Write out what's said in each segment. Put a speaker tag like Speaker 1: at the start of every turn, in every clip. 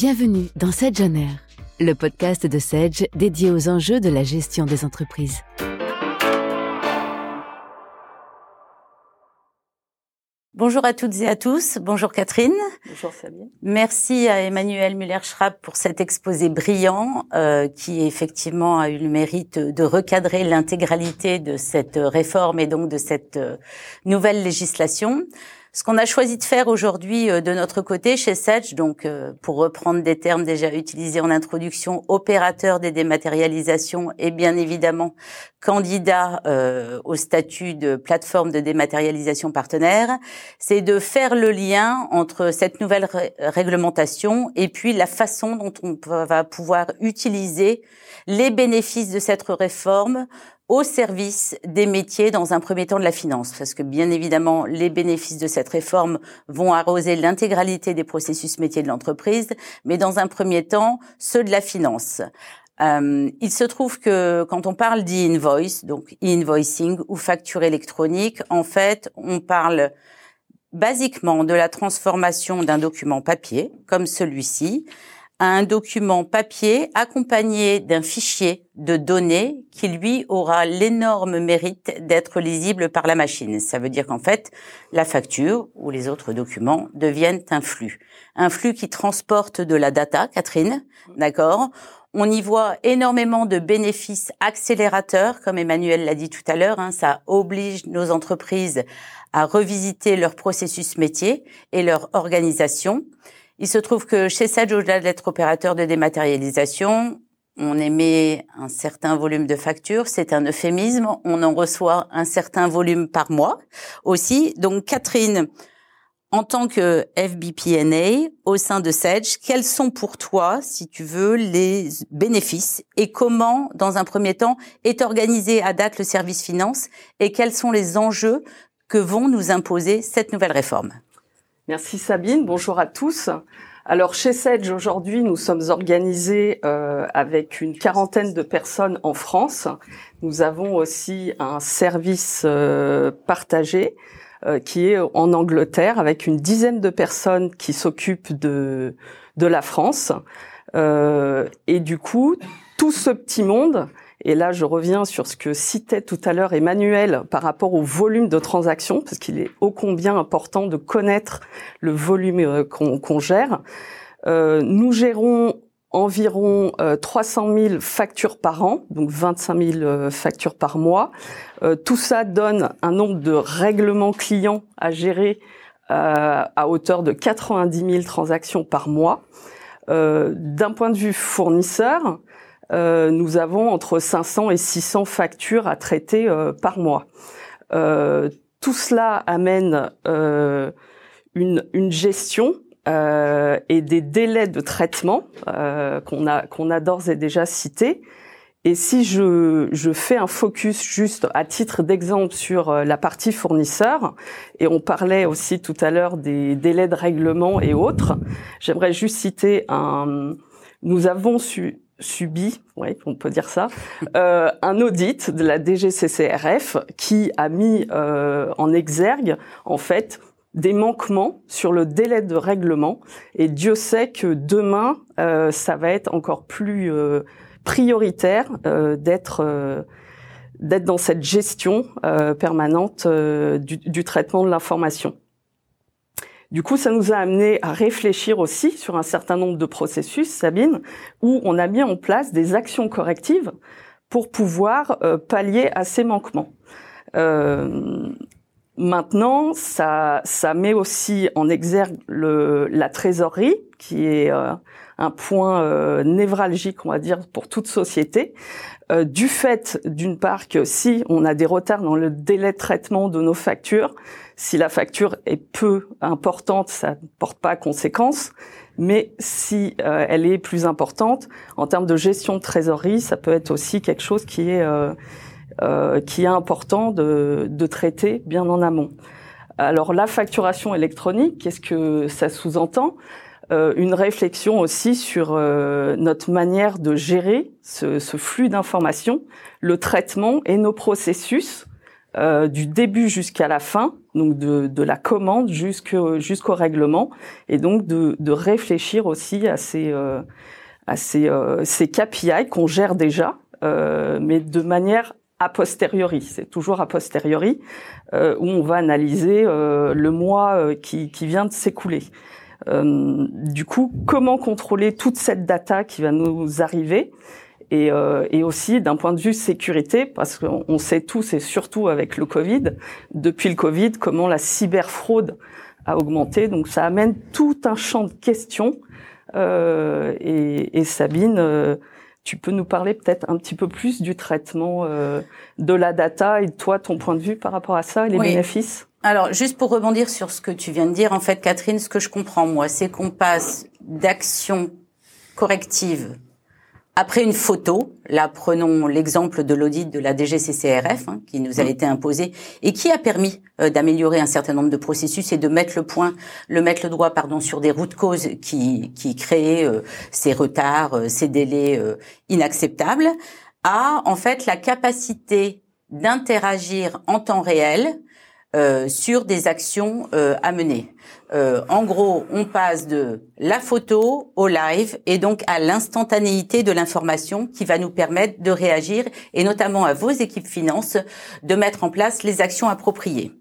Speaker 1: Bienvenue dans Sedge On Air, le podcast de Sedge dédié aux enjeux de la gestion des entreprises.
Speaker 2: Bonjour à toutes et à tous. Bonjour Catherine.
Speaker 3: Bonjour Sabine.
Speaker 2: Merci à Emmanuel Muller-Schrapp pour cet exposé brillant euh, qui effectivement a eu le mérite de recadrer l'intégralité de cette réforme et donc de cette euh, nouvelle législation. Ce qu'on a choisi de faire aujourd'hui euh, de notre côté chez Sedge, donc euh, pour reprendre des termes déjà utilisés en introduction, opérateur des dématérialisations et bien évidemment candidat euh, au statut de plateforme de dématérialisation partenaire, c'est de faire le lien entre cette nouvelle réglementation et puis la façon dont on va pouvoir utiliser les bénéfices de cette réforme au service des métiers dans un premier temps de la finance, parce que bien évidemment, les bénéfices de cette réforme vont arroser l'intégralité des processus métiers de l'entreprise, mais dans un premier temps, ceux de la finance. Euh, il se trouve que quand on parle d'e-invoice, donc e-invoicing ou facture électronique, en fait, on parle basiquement de la transformation d'un document papier, comme celui-ci, à un document papier accompagné d'un fichier de données qui lui aura l'énorme mérite d'être lisible par la machine. Ça veut dire qu'en fait, la facture ou les autres documents deviennent un flux. Un flux qui transporte de la data, Catherine, d'accord? On y voit énormément de bénéfices accélérateurs, comme Emmanuel l'a dit tout à l'heure. Hein, ça oblige nos entreprises à revisiter leur processus métier et leur organisation. Il se trouve que chez Sage, au-delà d'être opérateur de dématérialisation, on émet un certain volume de factures, c'est un euphémisme, on en reçoit un certain volume par mois aussi. Donc Catherine, en tant que FBPNA au sein de Sedge, quels sont pour toi, si tu veux, les bénéfices et comment, dans un premier temps, est organisé à date le service finance et quels sont les enjeux que vont nous imposer cette nouvelle réforme?
Speaker 3: Merci Sabine, bonjour à tous. Alors chez Sedge aujourd'hui, nous sommes organisés euh, avec une quarantaine de personnes en France. Nous avons aussi un service euh, partagé euh, qui est en Angleterre avec une dizaine de personnes qui s'occupent de de la France. et du coup, tout ce petit monde et là, je reviens sur ce que citait tout à l'heure Emmanuel par rapport au volume de transactions, parce qu'il est ô combien important de connaître le volume euh, qu'on gère. Euh, nous gérons environ 300 euh, 000 factures par an, donc 25 000 factures par mois. tout ça donne un nombre de règlements clients à gérer à hauteur de 90 000 transactions par mois. D'un point de vue fournisseur, euh, nous avons entre 500 et 600 factures à traiter euh, par mois. Euh, tout cela amène une, une, gestion et des délais de traitement qu'on a qu'on a d'ores et déjà cités. Et si je, je fais un focus juste à titre d'exemple sur la partie fournisseur, et on parlait aussi tout à l'heure des délais de règlement et autres, j'aimerais juste citer un. Nous avons su, subi, on peut dire ça, euh, un audit de la DGCCRF qui a mis euh, en exergue, en fait, des manquements sur le délai de règlement. Et Dieu sait que demain, euh, ça va être encore plus euh, prioritaire euh, d'être euh, d'être dans cette gestion permanente du, du traitement de l'information. Du coup, ça nous a amené à réfléchir aussi sur un certain nombre de processus, Sabine, où on a mis en place des actions correctives pour pouvoir euh, pallier à ces manquements. Euh, maintenant, ça, ça met aussi en exergue le, la trésorerie, qui est euh, un point euh, névralgique, on va dire, pour toute société, euh, du fait, d'une part, que si on a des retards dans le délai de traitement de nos factures, si la facture est peu importante, ça ne porte pas conséquence. Mais si euh, elle est plus importante, en termes de gestion de trésorerie, ça peut être aussi quelque chose qui est euh, qui est important de, de, traiter bien en amont. Alors la facturation électronique, qu'est-ce que ça sous-entend? Une réflexion aussi sur notre manière de gérer ce, ce flux d'informations, le traitement et nos processus euh, du début jusqu'à la fin, donc de, de la commande jusqu'au règlement, et donc de, de réfléchir aussi à ces euh, à ces, euh, ces KPI qu'on gère déjà, euh, mais de manière a posteriori. C'est toujours a posteriori euh, où on va analyser euh, le mois euh, qui, qui vient de s'écouler. Du coup, comment contrôler toute cette data qui va nous arriver et, euh, et aussi d'un point de vue sécurité, parce qu'on sait tous, et surtout avec le Covid, depuis le Covid, comment la cyberfraude a augmenté. Donc ça amène tout un champ de questions. Euh, et, et, Sabine, euh, tu peux nous parler peut-être un petit peu plus du traitement euh, de la data et toi, ton point de vue par rapport à ça et les bénéfices?
Speaker 2: Alors, juste pour rebondir sur ce que tu viens de dire, en fait, Catherine, ce que je comprends, moi, c'est qu'on passe d'actions correctives après une photo, là prenons l'exemple de l'audit de la DGCCRF hein, qui nous a mmh. été imposé et qui a permis euh, d'améliorer un certain nombre de processus et de mettre le point, le mettre le droit pardon sur des routes causes qui qui créaient euh, ces retards, euh, ces délais inacceptables, a en fait la capacité d'interagir en temps réel sur des actions à mener. Euh, en gros, on passe de la photo au live et donc à l'instantanéité de l'information qui va nous permettre de réagir et notamment à vos équipes finances de mettre en place les actions appropriées.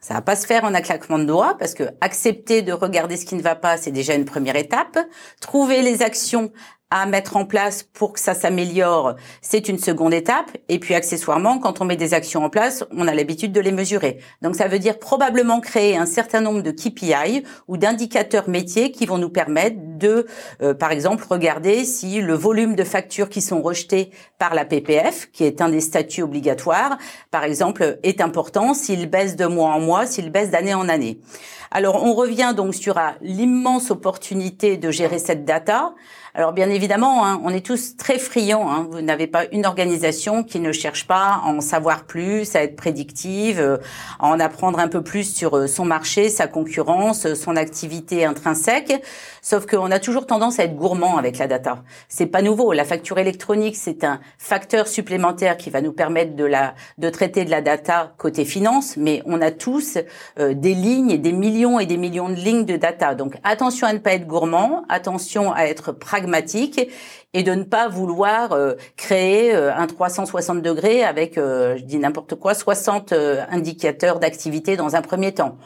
Speaker 2: Ça va pas se faire en un claquement de doigts parce que accepter de regarder ce qui ne va pas, c'est déjà une première étape. Trouver les actions à mettre en place pour que ça s'améliore, c'est une seconde étape. Et puis accessoirement, quand on met des actions en place, on a l'habitude de les mesurer. Donc ça veut dire probablement créer un certain nombre de KPI ou d'indicateurs métiers qui vont nous permettre de, euh, par exemple, regarder si le volume de factures qui sont rejetées par la PPF, qui est un des statuts obligatoires, par exemple, est important, s'il baisse de mois en mois, s'il baisse d'année en année. Alors on revient donc sur l'immense opportunité de gérer cette data. Alors bien évidemment, hein, on est tous très friands. Hein. Vous n'avez pas une organisation qui ne cherche pas à en savoir plus, à être prédictive, euh, à en apprendre un peu plus sur euh, son marché, sa concurrence, euh, son activité intrinsèque. Sauf qu'on a toujours tendance à être gourmand avec la data. C'est pas nouveau. La facture électronique, c'est un facteur supplémentaire qui va nous permettre de la de traiter de la data côté finance, mais on a tous des lignes, des millions et des millions de lignes de data. Donc attention à ne pas être gourmand, attention à être pragmatique et de ne pas vouloir euh, créer euh, un 360 degrés avec, euh, je dis n'importe quoi, 60 indicateurs d'activité dans un premier temps.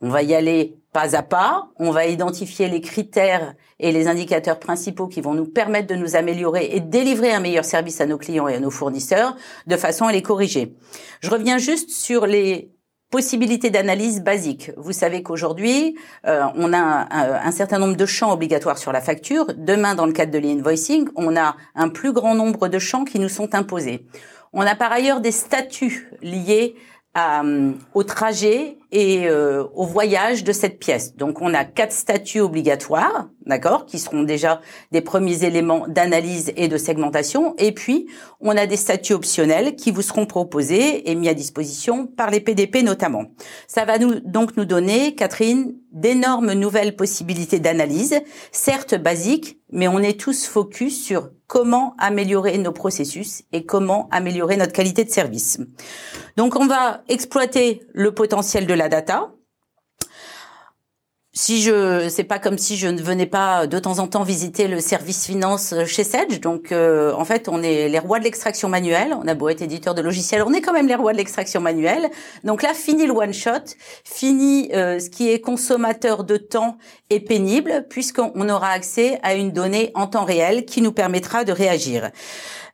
Speaker 2: On va y aller pas à pas, on va identifier les critères et les indicateurs principaux qui vont nous permettre de nous améliorer et de délivrer un meilleur service à nos clients et à nos fournisseurs de façon à les corriger. Je reviens juste sur les Possibilité d'analyse basique. Vous savez qu'aujourd'hui, euh, on a un, certain nombre de champs obligatoires sur la facture. Demain, dans le cadre de l'invoicing, on a un plus grand nombre de champs qui nous sont imposés. On a par ailleurs des statuts liés euh, au trajet et euh, au voyage de cette pièce. Donc on a quatre statuts obligatoires, d'accord, qui seront déjà des premiers éléments d'analyse et de segmentation. Et puis on a des statuts optionnels qui vous seront proposés et mis à disposition par les PDP notamment. Ça va nous donc nous donner, Catherine, d'énormes nouvelles possibilités d'analyse, certes basiques, mais on est tous focus sur comment améliorer nos processus et comment améliorer notre qualité de service. Donc on va exploiter le potentiel de la data, si je, c'est pas comme si je ne venais pas de temps en temps visiter le service finance chez Sedge. Donc, euh, en fait, on est les rois de l'extraction manuelle. On a beau être éditeur de logiciels, on est quand même les rois de l'extraction manuelle. Donc là, fini le one shot, fini euh, ce qui est consommateur de temps et pénible, puisqu'on aura accès à une donnée en temps réel qui nous permettra de réagir.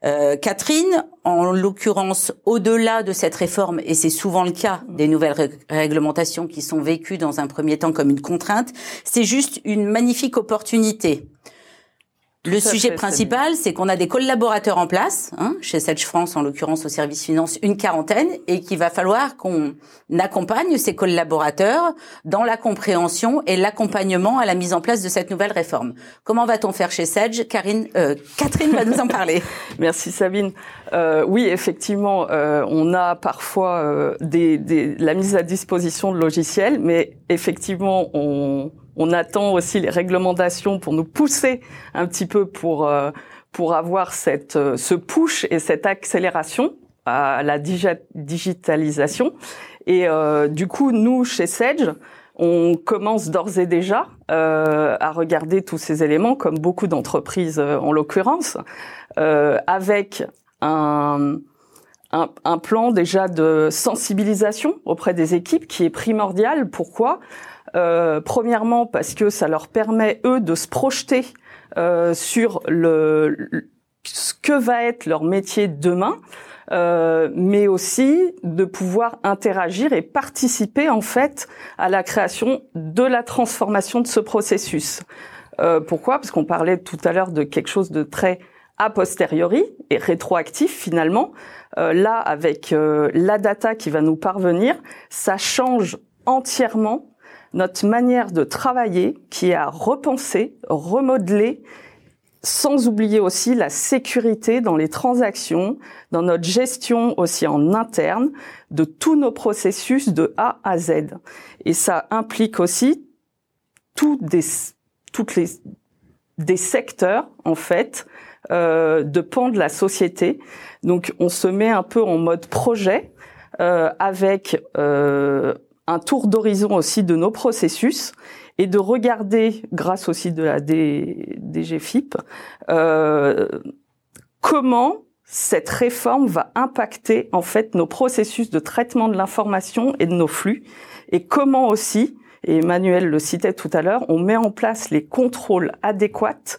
Speaker 2: Euh, Catherine, en l'occurrence, au-delà de cette réforme, et c'est souvent le cas des nouvelles réglementations qui sont vécues dans un premier temps comme une contrainte, c'est juste une magnifique opportunité le sujet principal, c'est qu'on a des collaborateurs en place, hein, chez Sedge France, en l'occurrence au service finance, une quarantaine, et qu'il va falloir qu'on accompagne ces collaborateurs dans la compréhension et l'accompagnement à la mise en place de cette nouvelle réforme. Comment va-t-on faire chez Sedge? Karine, euh, Catherine va nous en parler.
Speaker 3: Merci Sabine. Euh, oui, effectivement, euh, on a parfois euh, des, des, la mise à disposition de logiciels, mais effectivement, on on attend aussi les réglementations pour nous pousser un petit peu pour euh, pour avoir cette euh, ce push et cette accélération à la digitalisation. Et du coup, nous, chez Sedge, on commence d'ores et déjà euh, à regarder tous ces éléments, comme beaucoup d'entreprises euh, en l'occurrence, euh, avec un, un, plan déjà de sensibilisation auprès des équipes qui est primordial. Pourquoi? Premièrement, parce que ça leur permet eux de se projeter sur le, ce que va être leur métier demain. Euh, mais aussi de pouvoir interagir et participer en fait à la création de la transformation de ce processus. Euh, pourquoi? Parce qu'on parlait tout à l'heure de quelque chose de très a posteriori et rétroactif finalement. Euh, là, avec euh, la data qui va nous parvenir, ça change entièrement notre manière de travailler qui est à repenser, remodeler sans oublier aussi la sécurité dans les transactions, dans notre gestion aussi en interne de tous nos processus de A à Z. Et ça implique aussi tous des, toutes les, des secteurs, en fait, euh, de pans de la société. Donc, on se met un peu en mode projet euh, avec euh, un tour d'horizon aussi de nos processus et de regarder, grâce aussi de la DGFIP, euh, comment cette réforme va impacter en fait nos processus de traitement de l'information et de nos flux, et comment aussi, et Emmanuel le citait tout à l'heure, on met en place les contrôles adéquats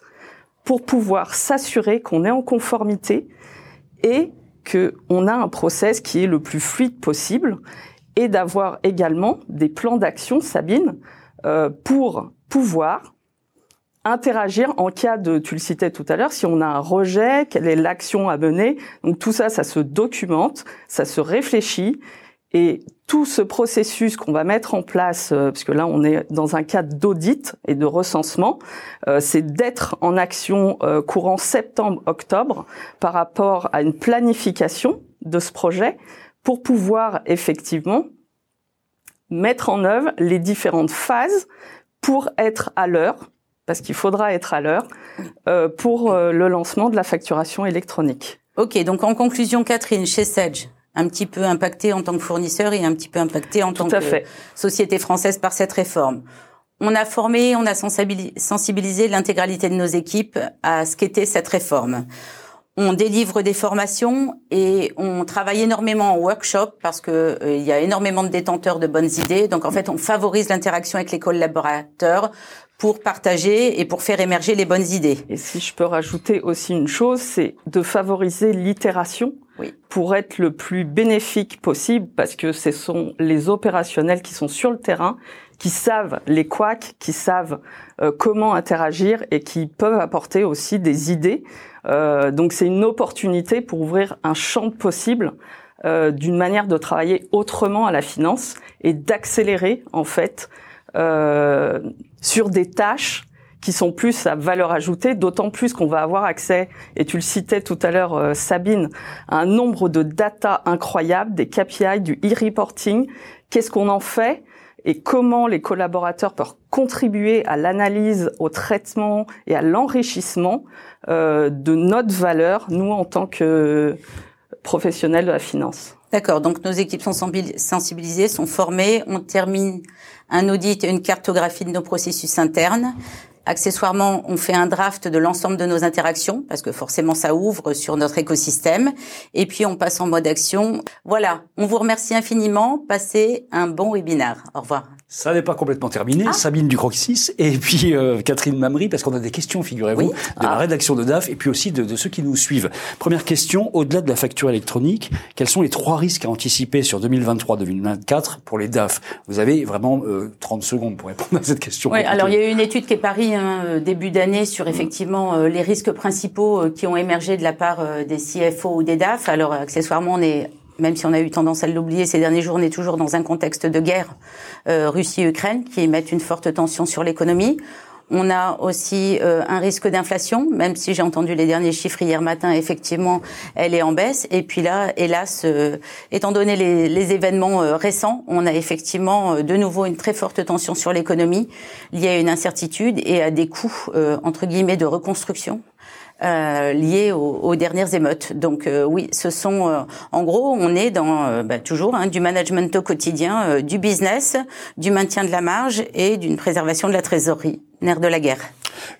Speaker 3: pour pouvoir s'assurer qu'on est en conformité et que on a un process qui est le plus fluide possible et d'avoir également des plans d'action, Sabine, euh, pour pouvoir interagir en cas de, tu le citais tout à l'heure, si on a un rejet, quelle est l'action à mener. Donc tout ça, ça se documente, ça se réfléchit. Et tout ce processus qu'on va mettre en place, euh, parce là on est dans un cadre d'audit et de recensement, euh, c'est d'être en action courant septembre-octobre par rapport à une planification de ce projet pour pouvoir effectivement mettre en œuvre les différentes phases pour être à l'heure, parce qu'il faudra être à l'heure, euh, pour euh, le lancement de la facturation électronique.
Speaker 2: Ok, donc en conclusion, Catherine, chez Sedge, un petit peu impacté en tant que fournisseur et un petit peu impacté en tant que société française par cette réforme. On a formé, on a sensibilisé l'intégralité de nos équipes à ce qu'était cette réforme on délivre des formations et on travaille énormément en workshop parce que euh, il y a énormément de détenteurs de bonnes idées. Donc en fait, on favorise l'interaction avec les collaborateurs pour partager et pour faire émerger les bonnes idées.
Speaker 3: Et si je peux rajouter aussi une chose, c'est de favoriser l'itération oui. pour être le plus bénéfique possible parce que ce sont les opérationnels qui sont sur le terrain qui savent les couacs, qui savent euh, comment interagir et qui peuvent apporter aussi des idées donc c'est une opportunité pour ouvrir un champ possible euh, d'une manière de travailler autrement à la finance et d'accélérer en fait euh, sur des tâches qui sont plus à valeur ajoutée, d'autant plus qu'on va avoir accès, et tu le citais tout à l'heure euh, Sabine, à un nombre de data incroyables, des KPI, du e-reporting. Qu'est-ce qu'on en fait? Et comment les collaborateurs peuvent contribuer à l'analyse, au traitement et à l'enrichissement euh, de notre valeur, nous en tant que professionnels de la finance.
Speaker 2: D'accord, donc nos équipes sont sensibilisées, sont formées, on termine un audit et une cartographie de nos processus internes. Accessoirement, on fait un draft de l'ensemble de nos interactions parce que forcément ça ouvre sur notre écosystème. Et puis on passe en mode action. Voilà, on vous remercie infiniment. Passez un bon webinaire. Au revoir.
Speaker 4: Ça n'est pas complètement terminé. Ah. Sabine Ducroxis et puis euh, Catherine Mamry, parce qu'on a des questions, figurez-vous, de la ah. rédaction de DAF et puis aussi de, de, ceux qui nous suivent. Première question, au-delà de la facture électronique, quels sont les trois risques à anticiper sur 2023-2024 pour les DAF? Vous avez vraiment euh, 30 secondes pour répondre à cette question.
Speaker 2: Oui, alors il y a eu une étude qui est parie hein, euh, début d'année sur effectivement euh, les risques principaux qui ont émergé de la part des CFO ou des DAF. Alors accessoirement, on est même si on a eu tendance à l'oublier ces derniers jours, on est toujours dans un contexte de guerre euh, Russie-Ukraine qui mettent une forte tension sur l'économie. On a aussi euh, un risque d'inflation, même si j'ai entendu les derniers chiffres hier matin, effectivement, elle est en baisse. Et puis là, hélas, euh, étant donné les, les événements récents, on a effectivement de nouveau une très forte tension sur l'économie liée à une incertitude et à des coûts, entre guillemets, de reconstruction euh, liées aux, dernières émeutes. Donc euh, oui, ce sont, euh, en gros, on est dans bah, toujours hein, du management au quotidien, du business, du maintien de la marge et d'une préservation de la trésorerie, nerf de la guerre.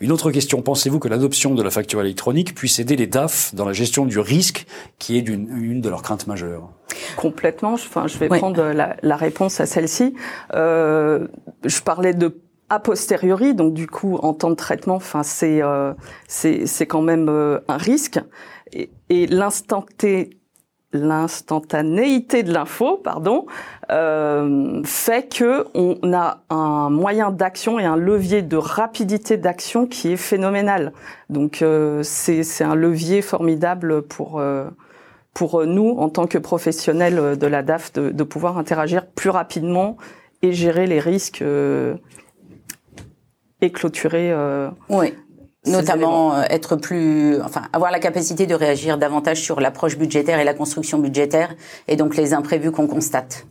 Speaker 4: Une autre question, pensez-vous que l'adoption de la facture électronique puisse aider les DAF dans la gestion du risque qui est d'une, une de leurs craintes majeures?
Speaker 3: Complètement. Enfin, je vais prendre la, la, réponse à celle-ci. Euh, je parlais de a posteriori, donc du coup en temps de traitement, enfin c'est euh, c'est quand même euh, un risque et, et l'instantanéité de l'info, pardon, euh, fait que on a un moyen d'action et un levier de rapidité d'action qui est phénoménal. Donc euh, c'est un levier formidable pour pour nous en tant que professionnels de la DAF de, pouvoir interagir plus rapidement et gérer les risques et clôturer.
Speaker 2: oui notamment euh, être plus, enfin, avoir la capacité de réagir davantage sur l'approche budgétaire et la construction budgétaire, et donc les imprévus qu'on constate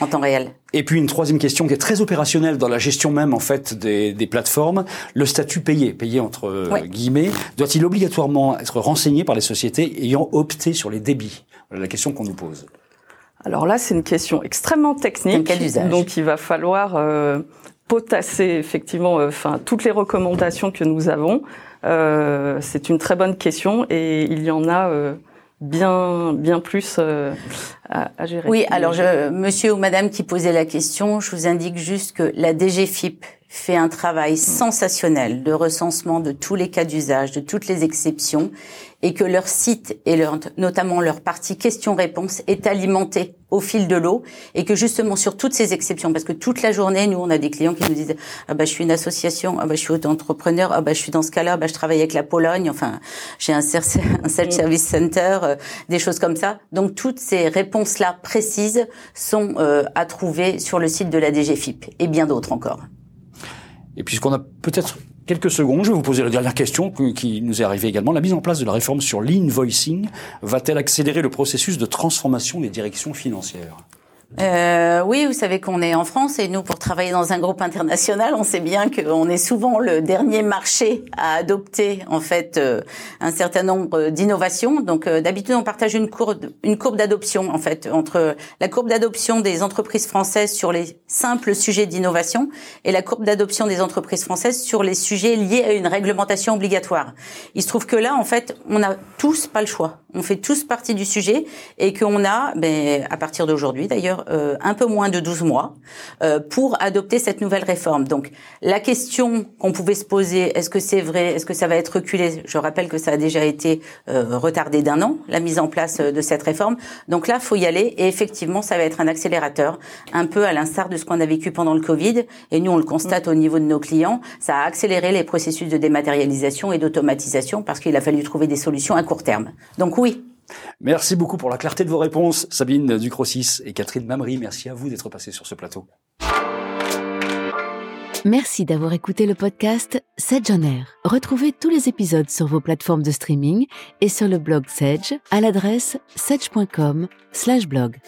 Speaker 2: en temps réel.
Speaker 4: Et puis une troisième question qui est très opérationnelle dans la gestion même en fait des, des plateformes, le statut payé, payé entre euh, guillemets, doit-il obligatoirement être renseigné par les sociétés ayant opté sur les débits? Voilà la question qu'on nous pose.
Speaker 3: Alors là, c'est une question extrêmement technique, donc il va falloir euh, potasser effectivement, euh, enfin toutes les recommandations que nous avons. Euh, c'est une très bonne question et il y en a euh, bien bien plus à, gérer.
Speaker 2: Oui, alors monsieur ou madame qui posait la question, je vous indique juste que la DGFIP fait un travail sensationnel de recensement de tous les cas d'usage, de toutes les exceptions, et que leur site et notamment leur partie questions-réponses est alimenté au fil de l'eau, et que justement sur toutes ces exceptions, parce que toute la journée, nous, on a des clients qui nous disent ah bah je suis une association, ah bah je suis auto-entrepreneur, ah bah je suis dans ce cas-là, bah je travaille avec la Pologne, enfin j'ai un, un self-service center, euh, des choses comme ça. Donc toutes ces réponses-là précises sont euh, à trouver sur le site de la DGFIP et bien d'autres encore.
Speaker 4: Et puisqu'on a peut-être quelques secondes, je vais vous poser la dernière question qui nous est arrivée également. La mise en place de la réforme sur l'invoicing va-t-elle accélérer le processus de transformation des directions financières?
Speaker 2: Euh, oui, vous savez qu'on est en France et nous, pour travailler dans un groupe international, on sait bien qu'on est souvent le dernier marché à adopter en fait euh, un certain nombre d'innovations. Donc euh, d'habitude, on partage une courbe, une courbe d'adoption en fait entre la courbe d'adoption des entreprises françaises sur les simples sujets d'innovation et la courbe d'adoption des entreprises françaises sur les sujets liés à une réglementation obligatoire. Il se trouve que là, en fait, on n'a tous pas le choix. On fait tous partie du sujet et qu'on a, ben, à partir d'aujourd'hui d'ailleurs, euh, un peu moins de 12 mois euh, pour adopter cette nouvelle réforme. Donc la question qu'on pouvait se poser, est-ce que c'est vrai, est-ce que ça va être reculé? Je rappelle que ça a déjà été euh, retardé d'un an, la mise en place de cette réforme. Donc là, faut y aller et effectivement, ça va être un accélérateur, un peu à l'instar de ce qu'on a vécu pendant le Covid. Et nous, on le constate au niveau de nos clients, ça a accéléré les processus de dématérialisation et d'automatisation parce qu'il a fallu trouver des solutions à court terme. Donc oui,
Speaker 4: Merci beaucoup pour la clarté de vos réponses, Sabine Ducrossis et Catherine Mamry. Merci à vous d'être passées sur ce plateau.
Speaker 1: Merci d'avoir écouté le podcast Sedge on Air. Retrouvez tous les épisodes sur vos plateformes de streaming et sur le blog Sedge à l'adresse sedge.com/blog.